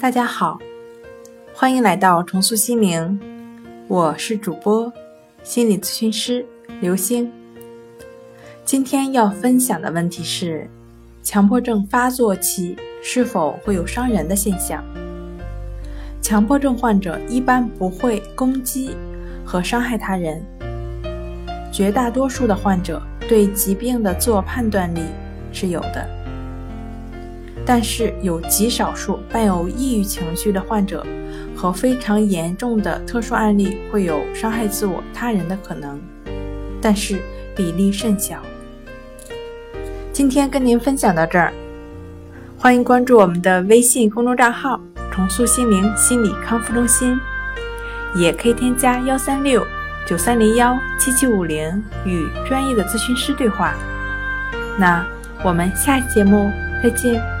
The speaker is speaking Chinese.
大家好，欢迎来到重塑心灵，我是主播心理咨询师刘星。今天要分享的问题是：强迫症发作期是否会有伤人的现象？强迫症患者一般不会攻击和伤害他人，绝大多数的患者对疾病的自我判断力是有的。但是有极少数伴有抑郁情绪的患者和非常严重的特殊案例会有伤害自我、他人的可能，但是比例甚小。今天跟您分享到这儿，欢迎关注我们的微信公众账号“重塑心灵心理康复中心”，也可以添加幺三六九三零幺七七五零与专业的咨询师对话。那我们下期节目再见。